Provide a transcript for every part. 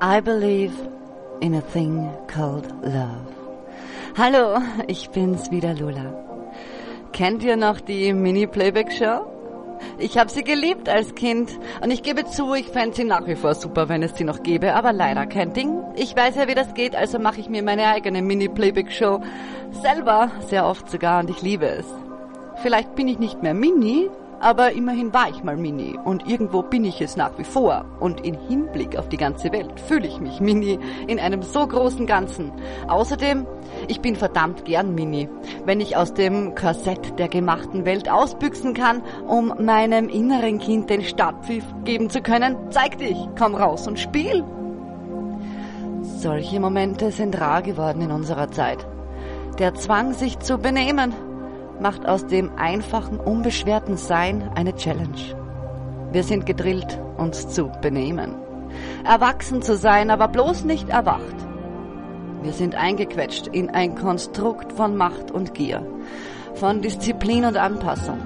I believe in a thing called love. Hallo, ich bin's wieder, Lula. Kennt ihr noch die Mini-Playback-Show? Ich habe sie geliebt als Kind und ich gebe zu, ich fände sie nach wie vor super, wenn es sie noch gäbe, aber leider kein Ding. Ich weiß ja, wie das geht, also mache ich mir meine eigene Mini-Playback-Show selber, sehr oft sogar, und ich liebe es. Vielleicht bin ich nicht mehr Mini, aber immerhin war ich mal Mini und irgendwo bin ich es nach wie vor. Und in Hinblick auf die ganze Welt fühle ich mich Mini in einem so großen Ganzen. Außerdem, ich bin verdammt gern Mini, wenn ich aus dem Korsett der gemachten Welt ausbüchsen kann, um meinem inneren Kind den Startpfiff geben zu können. Zeig dich, komm raus und spiel. Solche Momente sind rar geworden in unserer Zeit. Der Zwang, sich zu benehmen, macht aus dem einfachen, unbeschwerten Sein eine Challenge. Wir sind gedrillt, uns zu benehmen. Erwachsen zu sein, aber bloß nicht erwacht. Wir sind eingequetscht in ein Konstrukt von Macht und Gier, von Disziplin und Anpassung.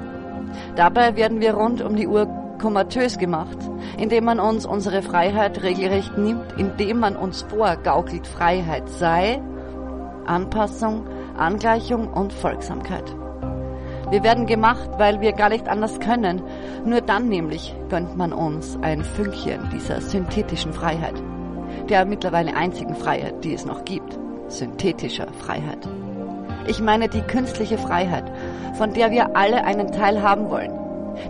Dabei werden wir rund um die Uhr komatös gemacht, indem man uns unsere Freiheit regelrecht nimmt, indem man uns vorgaukelt, Freiheit sei Anpassung, Angleichung und Folgsamkeit. Wir werden gemacht, weil wir gar nicht anders können. Nur dann nämlich gönnt man uns ein Fünkchen dieser synthetischen Freiheit. Der mittlerweile einzigen Freiheit, die es noch gibt. Synthetischer Freiheit. Ich meine die künstliche Freiheit, von der wir alle einen Teil haben wollen.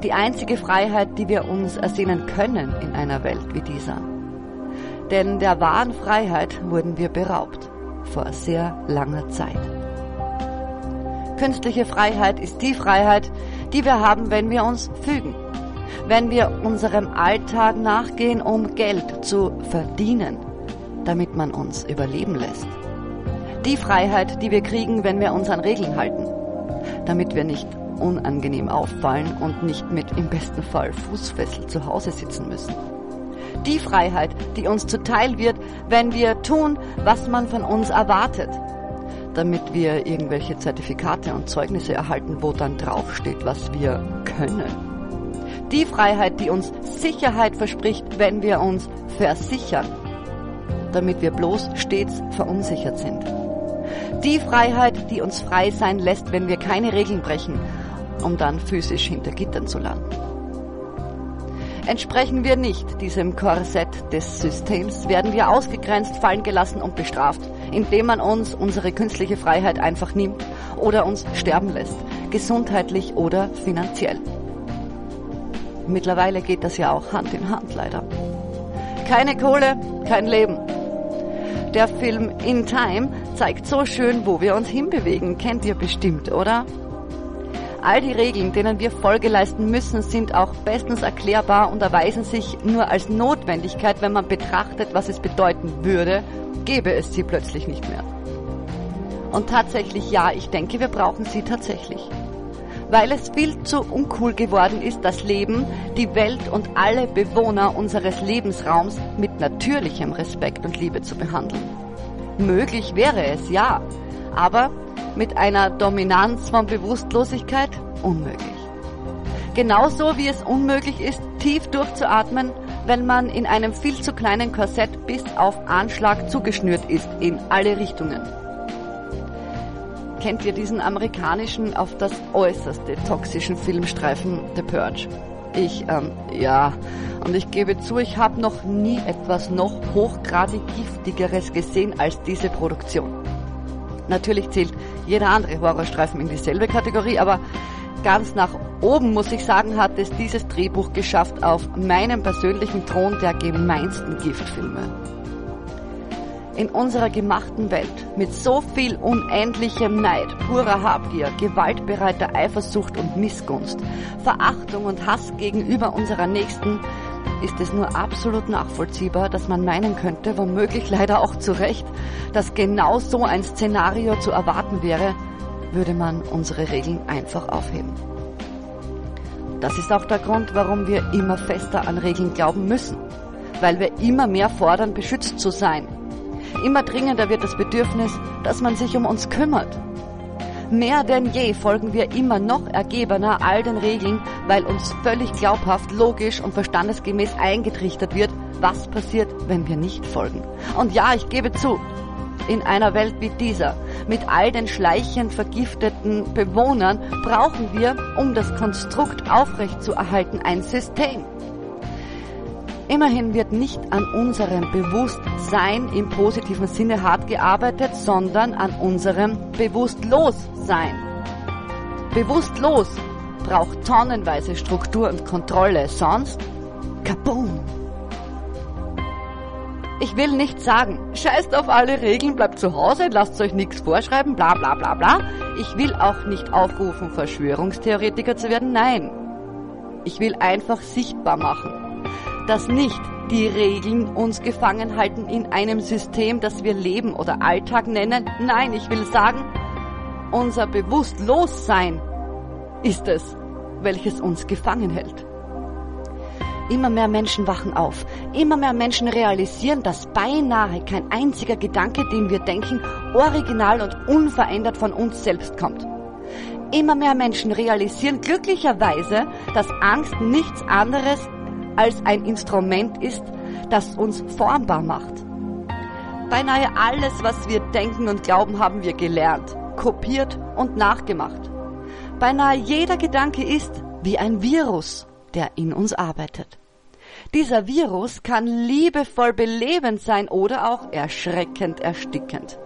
Die einzige Freiheit, die wir uns ersehnen können in einer Welt wie dieser. Denn der wahren Freiheit wurden wir beraubt. Vor sehr langer Zeit. Künstliche Freiheit ist die Freiheit, die wir haben, wenn wir uns fügen. Wenn wir unserem Alltag nachgehen, um Geld zu verdienen, damit man uns überleben lässt. Die Freiheit, die wir kriegen, wenn wir uns an Regeln halten, damit wir nicht unangenehm auffallen und nicht mit im besten Fall Fußfessel zu Hause sitzen müssen. Die Freiheit, die uns zuteil wird, wenn wir tun, was man von uns erwartet, damit wir irgendwelche Zertifikate und Zeugnisse erhalten, wo dann draufsteht, was wir können. Die Freiheit, die uns Sicherheit verspricht, wenn wir uns versichern, damit wir bloß stets verunsichert sind. Die Freiheit, die uns frei sein lässt, wenn wir keine Regeln brechen, um dann physisch hinter Gittern zu landen. Entsprechen wir nicht diesem Korsett des Systems, werden wir ausgegrenzt, fallen gelassen und bestraft, indem man uns unsere künstliche Freiheit einfach nimmt oder uns sterben lässt, gesundheitlich oder finanziell. Mittlerweile geht das ja auch Hand in Hand leider. Keine Kohle, kein Leben. Der Film In Time zeigt so schön, wo wir uns hinbewegen. Kennt ihr bestimmt, oder? All die Regeln, denen wir Folge leisten müssen, sind auch bestens erklärbar und erweisen sich nur als Notwendigkeit, wenn man betrachtet, was es bedeuten würde, gäbe es sie plötzlich nicht mehr. Und tatsächlich ja, ich denke, wir brauchen sie tatsächlich. Weil es viel zu uncool geworden ist, das Leben, die Welt und alle Bewohner unseres Lebensraums mit natürlichem Respekt und Liebe zu behandeln. Möglich wäre es, ja, aber mit einer Dominanz von Bewusstlosigkeit unmöglich. Genauso wie es unmöglich ist, tief durchzuatmen, wenn man in einem viel zu kleinen Korsett bis auf Anschlag zugeschnürt ist in alle Richtungen. Kennt ihr diesen amerikanischen, auf das äußerste toxischen Filmstreifen The Purge? Ich, ähm, ja. Und ich gebe zu, ich habe noch nie etwas noch hochgradig giftigeres gesehen als diese Produktion. Natürlich zählt jeder andere Horrorstreifen in dieselbe Kategorie, aber ganz nach oben, muss ich sagen, hat es dieses Drehbuch geschafft auf meinem persönlichen Thron der gemeinsten Giftfilme. In unserer gemachten Welt mit so viel unendlichem Neid, purer Habgier, gewaltbereiter Eifersucht und Missgunst, Verachtung und Hass gegenüber unserer Nächsten ist es nur absolut nachvollziehbar, dass man meinen könnte, womöglich leider auch zu Recht, dass genau so ein Szenario zu erwarten wäre, würde man unsere Regeln einfach aufheben. Das ist auch der Grund, warum wir immer fester an Regeln glauben müssen, weil wir immer mehr fordern, beschützt zu sein. Immer dringender wird das Bedürfnis, dass man sich um uns kümmert. Mehr denn je folgen wir immer noch ergebener all den Regeln, weil uns völlig glaubhaft, logisch und verstandesgemäß eingetrichtert wird, was passiert, wenn wir nicht folgen. Und ja, ich gebe zu, in einer Welt wie dieser, mit all den schleichend vergifteten Bewohnern, brauchen wir, um das Konstrukt aufrechtzuerhalten, ein System. Immerhin wird nicht an unserem Bewusstsein im positiven Sinne hart gearbeitet, sondern an unserem Bewusstlossein. Bewusstlos braucht tonnenweise Struktur und Kontrolle, sonst kaboom. Ich will nicht sagen, scheißt auf alle Regeln, bleibt zu Hause, lasst euch nichts vorschreiben, bla bla bla bla. Ich will auch nicht aufrufen, Verschwörungstheoretiker zu werden, nein. Ich will einfach sichtbar machen, dass nicht die Regeln uns gefangen halten in einem System, das wir Leben oder Alltag nennen. Nein, ich will sagen, unser Bewusstlossein ist es, welches uns gefangen hält. Immer mehr Menschen wachen auf. Immer mehr Menschen realisieren, dass beinahe kein einziger Gedanke, den wir denken, original und unverändert von uns selbst kommt. Immer mehr Menschen realisieren glücklicherweise, dass Angst nichts anderes als ein Instrument ist, das uns formbar macht. Beinahe alles, was wir denken und glauben, haben wir gelernt, kopiert und nachgemacht. Beinahe jeder Gedanke ist wie ein Virus der in uns arbeitet. Dieser Virus kann liebevoll belebend sein oder auch erschreckend erstickend.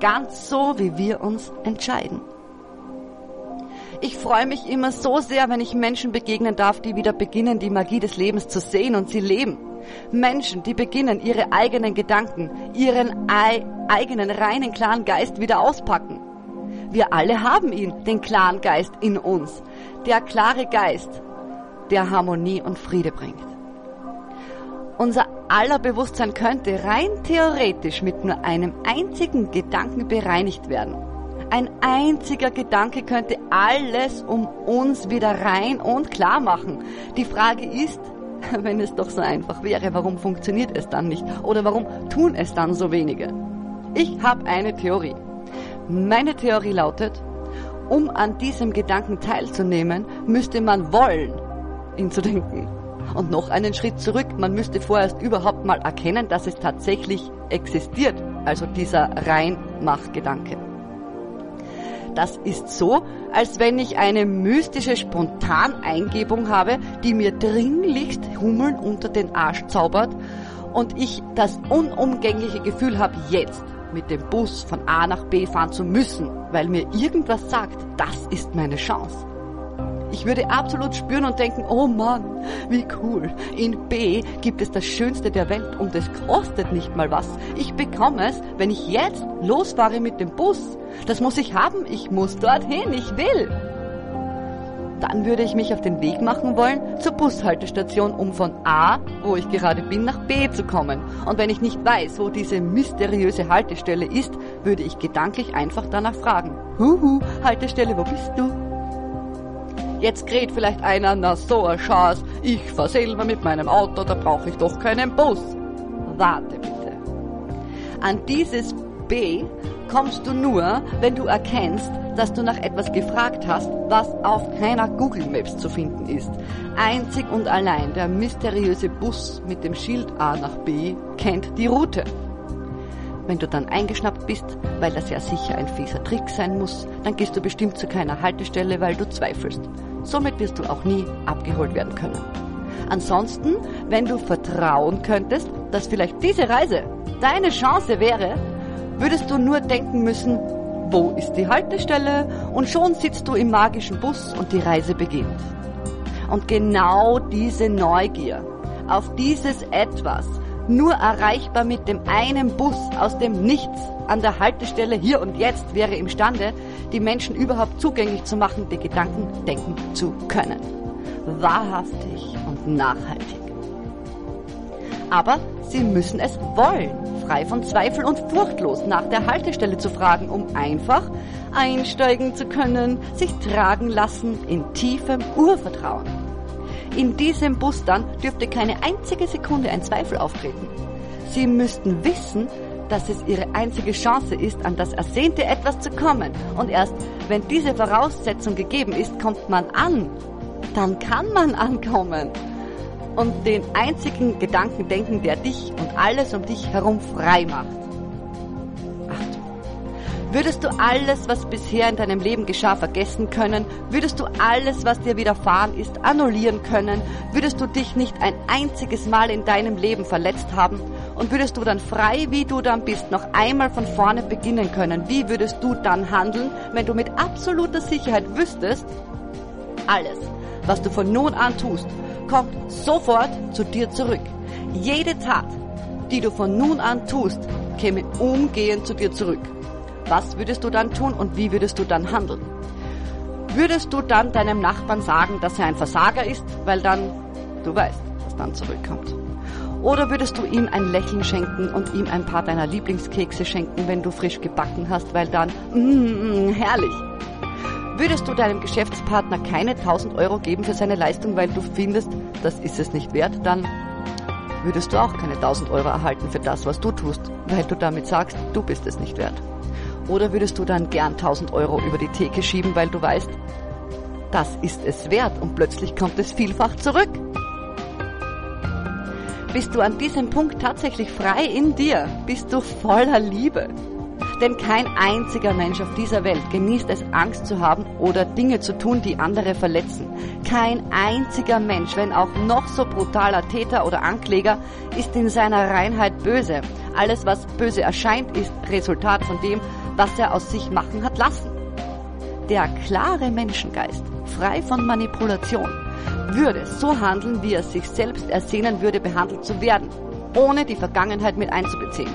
Ganz so, wie wir uns entscheiden. Ich freue mich immer so sehr, wenn ich Menschen begegnen darf, die wieder beginnen, die Magie des Lebens zu sehen und sie leben. Menschen, die beginnen, ihre eigenen Gedanken, ihren eigenen reinen, klaren Geist wieder auspacken. Wir alle haben ihn, den klaren Geist in uns. Der klare Geist, der Harmonie und Friede bringt. Unser aller Bewusstsein könnte rein theoretisch mit nur einem einzigen Gedanken bereinigt werden. Ein einziger Gedanke könnte alles um uns wieder rein und klar machen. Die Frage ist, wenn es doch so einfach wäre, warum funktioniert es dann nicht? Oder warum tun es dann so wenige? Ich habe eine Theorie. Meine Theorie lautet, um an diesem Gedanken teilzunehmen, müsste man wollen, ihn zu denken. Und noch einen Schritt zurück, man müsste vorerst überhaupt mal erkennen, dass es tatsächlich existiert, also dieser Reinmachgedanke. Das ist so, als wenn ich eine mystische Spontaneingebung habe, die mir dringlichst Hummeln unter den Arsch zaubert und ich das unumgängliche Gefühl habe, jetzt mit dem Bus von A nach B fahren zu müssen, weil mir irgendwas sagt, das ist meine Chance. Ich würde absolut spüren und denken, oh Mann, wie cool. In B gibt es das Schönste der Welt und es kostet nicht mal was. Ich bekomme es, wenn ich jetzt losfahre mit dem Bus. Das muss ich haben. Ich muss dorthin. Ich will. Dann würde ich mich auf den Weg machen wollen zur Bushaltestation, um von A, wo ich gerade bin, nach B zu kommen. Und wenn ich nicht weiß, wo diese mysteriöse Haltestelle ist, würde ich gedanklich einfach danach fragen. Huhu, Haltestelle, wo bist du? Jetzt kräht vielleicht einer, na so ein Chance, ich fahr selber mit meinem Auto, da brauche ich doch keinen Bus. Warte bitte. An dieses B kommst du nur, wenn du erkennst, dass du nach etwas gefragt hast, was auf keiner Google Maps zu finden ist. Einzig und allein der mysteriöse Bus mit dem Schild A nach B kennt die Route. Wenn du dann eingeschnappt bist, weil das ja sicher ein fieser Trick sein muss, dann gehst du bestimmt zu keiner Haltestelle, weil du zweifelst. Somit wirst du auch nie abgeholt werden können. Ansonsten, wenn du vertrauen könntest, dass vielleicht diese Reise deine Chance wäre, würdest du nur denken müssen, wo ist die Haltestelle? Und schon sitzt du im magischen Bus und die Reise beginnt. Und genau diese Neugier auf dieses Etwas, nur erreichbar mit dem einen Bus aus dem Nichts an der Haltestelle hier und jetzt wäre imstande, die Menschen überhaupt zugänglich zu machen, die Gedanken denken zu können. Wahrhaftig und nachhaltig. Aber sie müssen es wollen, frei von Zweifel und furchtlos nach der Haltestelle zu fragen, um einfach einsteigen zu können, sich tragen lassen in tiefem Urvertrauen. In diesem Bus dann dürfte keine einzige Sekunde ein Zweifel auftreten. Sie müssten wissen, dass es ihre einzige Chance ist, an das ersehnte etwas zu kommen. Und erst wenn diese Voraussetzung gegeben ist, kommt man an. Dann kann man ankommen. Und den einzigen Gedanken denken, der dich und alles um dich herum frei macht. Würdest du alles, was bisher in deinem Leben geschah, vergessen können? Würdest du alles, was dir widerfahren ist, annullieren können? Würdest du dich nicht ein einziges Mal in deinem Leben verletzt haben? Und würdest du dann frei, wie du dann bist, noch einmal von vorne beginnen können? Wie würdest du dann handeln, wenn du mit absoluter Sicherheit wüsstest, alles, was du von nun an tust, kommt sofort zu dir zurück. Jede Tat, die du von nun an tust, käme umgehend zu dir zurück. Was würdest du dann tun und wie würdest du dann handeln? Würdest du dann deinem Nachbarn sagen, dass er ein Versager ist, weil dann du weißt, was dann zurückkommt? Oder würdest du ihm ein Lächeln schenken und ihm ein paar deiner Lieblingskekse schenken, wenn du frisch gebacken hast, weil dann, mm, herrlich. Würdest du deinem Geschäftspartner keine 1000 Euro geben für seine Leistung, weil du findest, das ist es nicht wert, dann würdest du auch keine 1000 Euro erhalten für das, was du tust, weil du damit sagst, du bist es nicht wert. Oder würdest du dann gern 1000 Euro über die Theke schieben, weil du weißt, das ist es wert und plötzlich kommt es vielfach zurück? Bist du an diesem Punkt tatsächlich frei in dir? Bist du voller Liebe? Denn kein einziger Mensch auf dieser Welt genießt es, Angst zu haben oder Dinge zu tun, die andere verletzen. Kein einziger Mensch, wenn auch noch so brutaler Täter oder Ankläger, ist in seiner Reinheit böse. Alles, was böse erscheint, ist Resultat von dem, was er aus sich machen hat lassen. Der klare Menschengeist, frei von Manipulation, würde so handeln, wie er sich selbst ersehnen würde, behandelt zu werden, ohne die Vergangenheit mit einzubeziehen.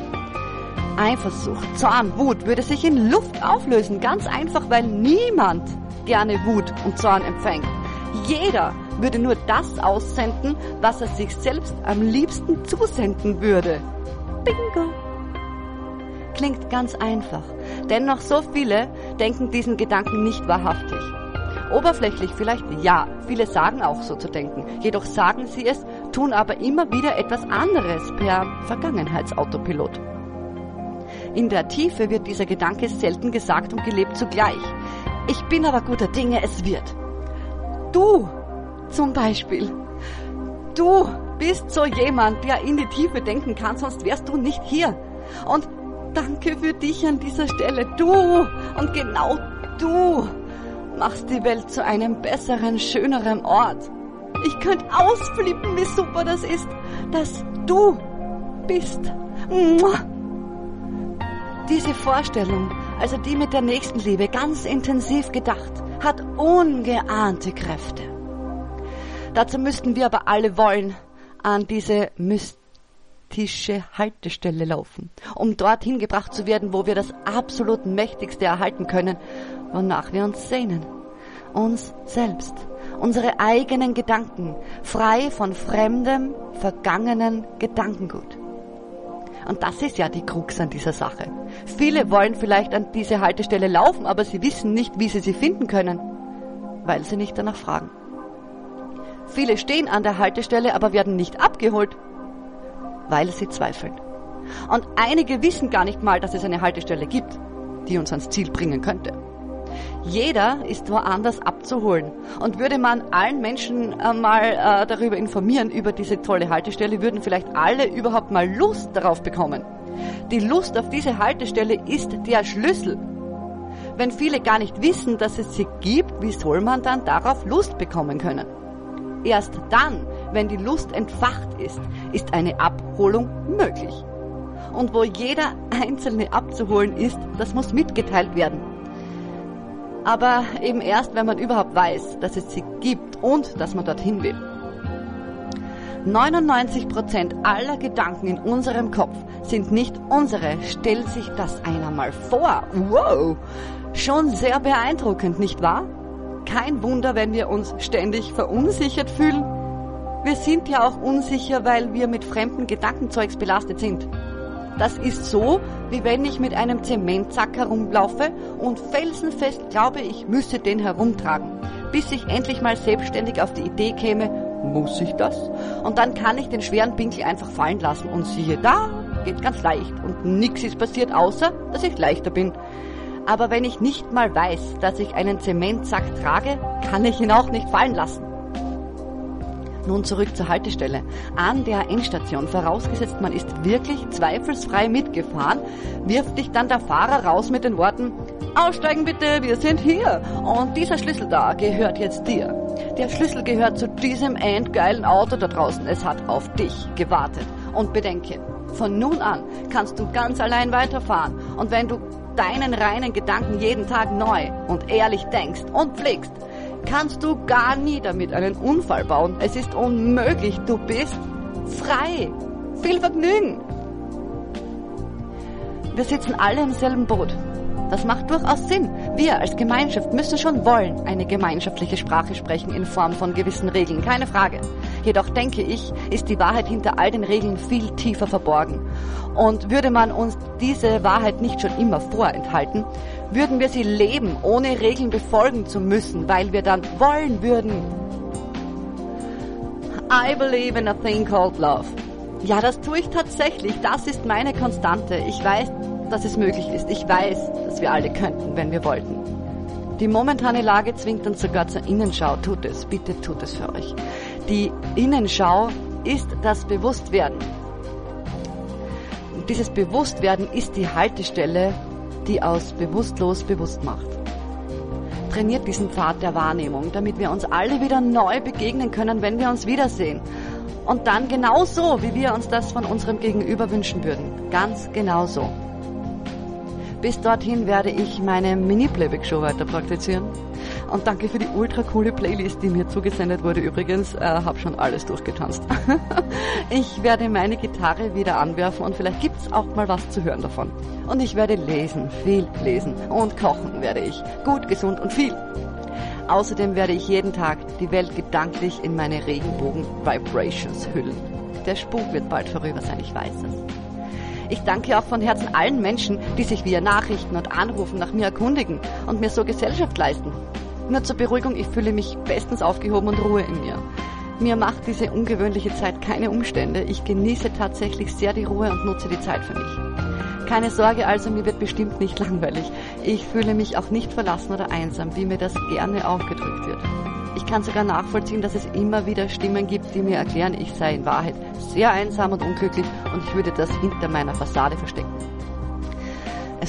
Eifersucht, Zorn, Wut würde sich in Luft auflösen, ganz einfach, weil niemand gerne Wut und Zorn empfängt. Jeder würde nur das aussenden, was er sich selbst am liebsten zusenden würde. Bingo! Klingt ganz einfach, Dennoch so viele denken diesen Gedanken nicht wahrhaftig. Oberflächlich vielleicht ja, viele sagen auch so zu denken. Jedoch sagen sie es, tun aber immer wieder etwas anderes per Vergangenheitsautopilot. In der Tiefe wird dieser Gedanke selten gesagt und gelebt zugleich. Ich bin aber guter Dinge, es wird. Du zum Beispiel. Du bist so jemand, der in die Tiefe denken kann, sonst wärst du nicht hier. Und Danke für dich an dieser Stelle. Du und genau du machst die Welt zu einem besseren, schöneren Ort. Ich könnte ausflippen, wie super das ist, dass du bist. Diese Vorstellung, also die mit der Nächstenliebe, ganz intensiv gedacht, hat ungeahnte Kräfte. Dazu müssten wir aber alle wollen an diese Myst Tische Haltestelle laufen, um dorthin gebracht zu werden, wo wir das absolut Mächtigste erhalten können, wonach wir uns sehnen. Uns selbst, unsere eigenen Gedanken, frei von fremdem, vergangenen Gedankengut. Und das ist ja die Krux an dieser Sache. Viele wollen vielleicht an diese Haltestelle laufen, aber sie wissen nicht, wie sie sie finden können, weil sie nicht danach fragen. Viele stehen an der Haltestelle, aber werden nicht abgeholt, weil sie zweifeln. Und einige wissen gar nicht mal, dass es eine Haltestelle gibt, die uns ans Ziel bringen könnte. Jeder ist woanders abzuholen. Und würde man allen Menschen äh, mal äh, darüber informieren, über diese tolle Haltestelle, würden vielleicht alle überhaupt mal Lust darauf bekommen. Die Lust auf diese Haltestelle ist der Schlüssel. Wenn viele gar nicht wissen, dass es sie gibt, wie soll man dann darauf Lust bekommen können? Erst dann, wenn die Lust entfacht ist, ist eine Abholung möglich. Und wo jeder Einzelne abzuholen ist, das muss mitgeteilt werden. Aber eben erst, wenn man überhaupt weiß, dass es sie gibt und dass man dorthin will. 99% aller Gedanken in unserem Kopf sind nicht unsere. Stell sich das einer mal vor. Wow! Schon sehr beeindruckend, nicht wahr? Kein Wunder, wenn wir uns ständig verunsichert fühlen wir sind ja auch unsicher, weil wir mit fremden Gedankenzeugs belastet sind. Das ist so, wie wenn ich mit einem Zementsack herumlaufe und felsenfest glaube, ich müsse den herumtragen, bis ich endlich mal selbstständig auf die Idee käme, muss ich das? Und dann kann ich den schweren Pinkel einfach fallen lassen und siehe da, geht ganz leicht und nichts ist passiert, außer dass ich leichter bin. Aber wenn ich nicht mal weiß, dass ich einen Zementsack trage, kann ich ihn auch nicht fallen lassen. Nun zurück zur Haltestelle. An der Endstation, vorausgesetzt man ist wirklich zweifelsfrei mitgefahren, wirft dich dann der Fahrer raus mit den Worten, Aussteigen bitte, wir sind hier. Und dieser Schlüssel da gehört jetzt dir. Der Schlüssel gehört zu diesem endgeilen Auto da draußen. Es hat auf dich gewartet. Und bedenke, von nun an kannst du ganz allein weiterfahren. Und wenn du deinen reinen Gedanken jeden Tag neu und ehrlich denkst und pflegst, kannst du gar nie damit einen Unfall bauen. Es ist unmöglich. Du bist frei. Viel Vergnügen. Wir sitzen alle im selben Boot. Das macht durchaus Sinn. Wir als Gemeinschaft müssen schon wollen eine gemeinschaftliche Sprache sprechen in Form von gewissen Regeln, keine Frage. Jedoch denke ich, ist die Wahrheit hinter all den Regeln viel tiefer verborgen. Und würde man uns diese Wahrheit nicht schon immer vorenthalten, würden wir sie leben, ohne Regeln befolgen zu müssen, weil wir dann wollen würden. I believe in a thing called love. Ja, das tue ich tatsächlich. Das ist meine Konstante. Ich weiß, dass es möglich ist. Ich weiß, dass wir alle könnten, wenn wir wollten. Die momentane Lage zwingt uns sogar zur Innenschau. Tut es, bitte tut es für euch. Die Innenschau ist das Bewusstwerden. Und dieses Bewusstwerden ist die Haltestelle, die aus bewusstlos bewusst macht. Trainiert diesen Pfad der Wahrnehmung, damit wir uns alle wieder neu begegnen können, wenn wir uns wiedersehen. Und dann genauso, wie wir uns das von unserem Gegenüber wünschen würden. Ganz genauso. Bis dorthin werde ich meine Mini-Playback-Show weiter praktizieren. Und danke für die ultra coole Playlist, die mir zugesendet wurde. Übrigens, äh, habe schon alles durchgetanzt. ich werde meine Gitarre wieder anwerfen und vielleicht gibt's auch mal was zu hören davon. Und ich werde lesen, viel lesen und kochen werde ich. Gut, gesund und viel. Außerdem werde ich jeden Tag die Welt gedanklich in meine Regenbogen-Vibrations hüllen. Der Spuk wird bald vorüber sein, ich weiß es. Ich danke auch von Herzen allen Menschen, die sich via Nachrichten und Anrufen nach mir erkundigen und mir so Gesellschaft leisten. Nur zur Beruhigung, ich fühle mich bestens aufgehoben und Ruhe in mir. Mir macht diese ungewöhnliche Zeit keine Umstände. Ich genieße tatsächlich sehr die Ruhe und nutze die Zeit für mich. Keine Sorge also, mir wird bestimmt nicht langweilig. Ich fühle mich auch nicht verlassen oder einsam, wie mir das gerne aufgedrückt wird. Ich kann sogar nachvollziehen, dass es immer wieder Stimmen gibt, die mir erklären, ich sei in Wahrheit sehr einsam und unglücklich und ich würde das hinter meiner Fassade verstecken.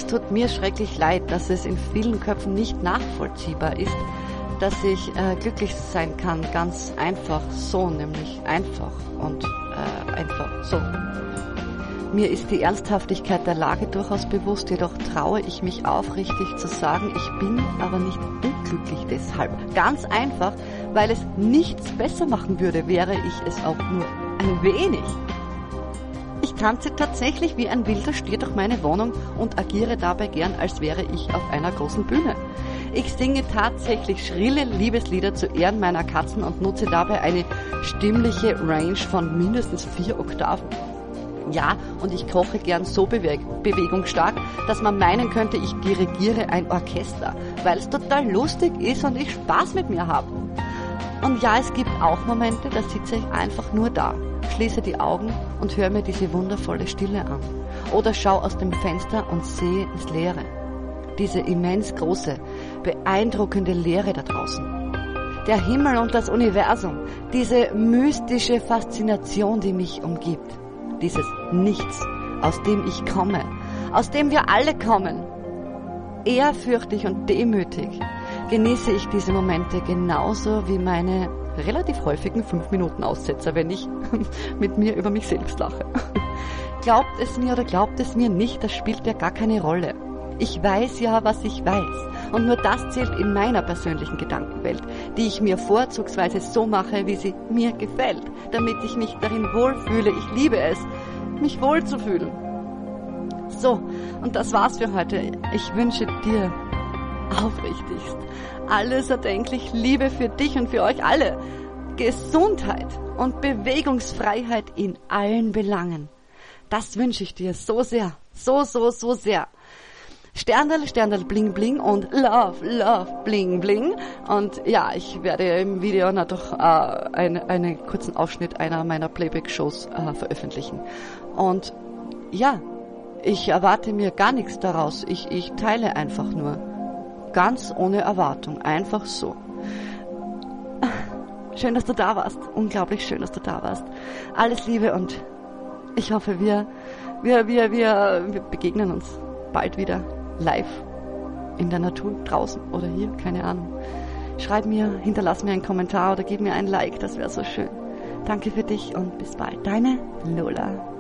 Es tut mir schrecklich leid, dass es in vielen Köpfen nicht nachvollziehbar ist, dass ich äh, glücklich sein kann, ganz einfach so, nämlich einfach und äh, einfach so. Mir ist die Ernsthaftigkeit der Lage durchaus bewusst, jedoch traue ich mich aufrichtig zu sagen, ich bin aber nicht unglücklich deshalb. Ganz einfach, weil es nichts besser machen würde, wäre ich es auch nur ein wenig. Ich tanze tatsächlich wie ein wilder Stier durch meine Wohnung und agiere dabei gern, als wäre ich auf einer großen Bühne. Ich singe tatsächlich schrille Liebeslieder zu Ehren meiner Katzen und nutze dabei eine stimmliche Range von mindestens vier Oktaven. Ja, und ich koche gern so beweg bewegungsstark, dass man meinen könnte, ich dirigiere ein Orchester, weil es total lustig ist und ich Spaß mit mir habe. Und ja, es gibt auch Momente, da sitze ich einfach nur da, schließe die Augen und höre mir diese wundervolle Stille an. Oder schaue aus dem Fenster und sehe ins Leere. Diese immens große, beeindruckende Leere da draußen. Der Himmel und das Universum, diese mystische Faszination, die mich umgibt dieses Nichts, aus dem ich komme, aus dem wir alle kommen. Ehrfürchtig und demütig genieße ich diese Momente genauso wie meine relativ häufigen 5 Minuten Aussetzer, wenn ich mit mir über mich selbst lache. Glaubt es mir oder glaubt es mir nicht, das spielt ja gar keine Rolle. Ich weiß ja, was ich weiß. Und nur das zählt in meiner persönlichen Gedankenwelt, die ich mir vorzugsweise so mache, wie sie mir gefällt, damit ich mich darin wohlfühle. Ich liebe es, mich wohlzufühlen. So, und das war's für heute. Ich wünsche dir aufrichtigst alles erdenklich Liebe für dich und für euch alle. Gesundheit und Bewegungsfreiheit in allen Belangen. Das wünsche ich dir so sehr. So, so, so sehr. Sterndal, Sterndal, Bling, Bling und Love, Love, Bling, Bling. Und ja, ich werde im Video natürlich äh, ein, einen kurzen Ausschnitt einer meiner Playback-Shows äh, veröffentlichen. Und ja, ich erwarte mir gar nichts daraus. Ich, ich teile einfach nur. Ganz ohne Erwartung. Einfach so. Schön, dass du da warst. Unglaublich schön, dass du da warst. Alles Liebe und ich hoffe, wir, wir, wir, wir, wir begegnen uns bald wieder live in der Natur, draußen oder hier, keine Ahnung. Schreib mir, hinterlass mir einen Kommentar oder gib mir ein Like, das wäre so schön. Danke für dich und bis bald. Deine Lola.